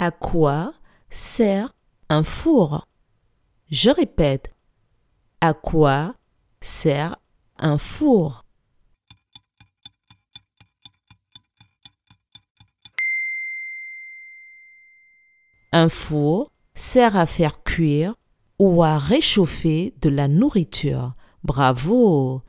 À quoi sert un four? Je répète. À quoi sert un four? Un four sert à faire cuire ou à réchauffer de la nourriture. Bravo